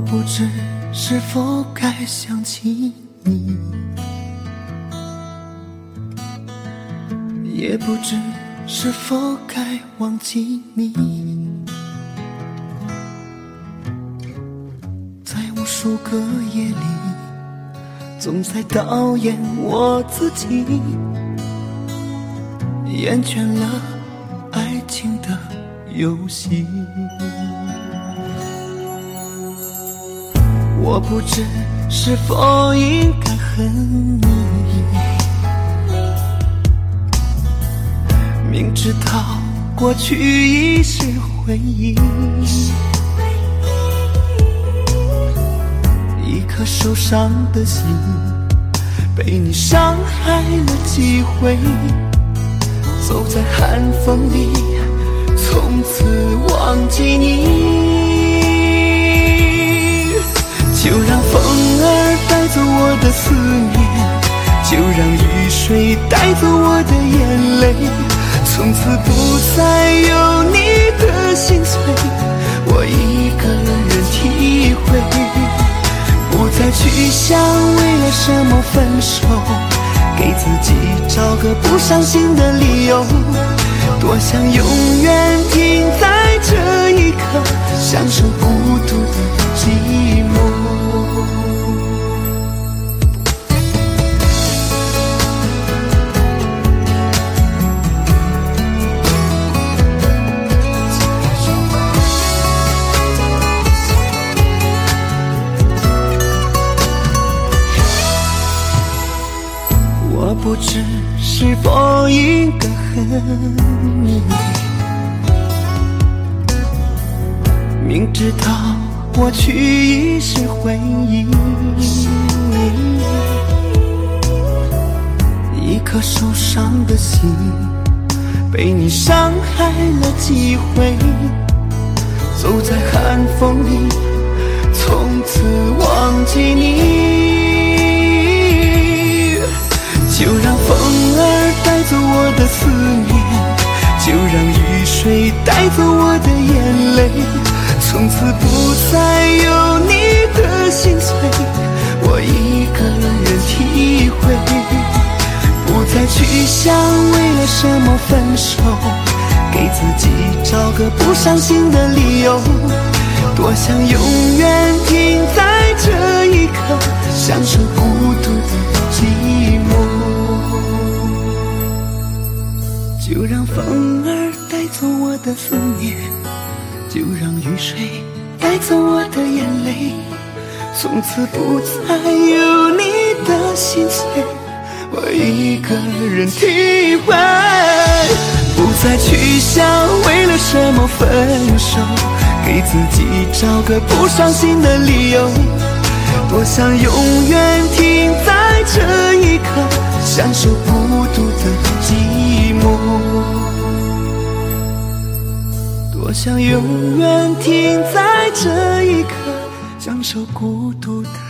不知是否该想起你，也不知是否该忘记你。在无数个夜里，总在导演我自己，厌倦了爱情的游戏。我不知是否应该恨你，明知道过去已是回忆，一颗受伤的心被你伤害了几回，走在寒风里，从此忘记你。的思念，就让雨水带走我的眼泪，从此不再有你的心碎，我一个人体会，不再去想为了什么分手，给自己找个不伤心的理由，多想永远停在这一刻，否应该恨，明知道过去已是回忆，一颗受伤的心被你伤害了几回，走在寒风里，从此忘记你。水带走我的眼泪，从此不再有你的心碎，我一个人体会，不再去想为了什么分手，给自己找个不伤心的理由，多想永远停在这一刻，享受孤独的寂寞。就让风儿走我的思念，就让雨水带走我的眼泪，从此不再有你的心碎，我一个人体会，不再去想为了什么分手，给自己找个不伤心的理由，多想永远停在这一刻，享受孤独的寂寞。我想永远停在这一刻，享受孤独的。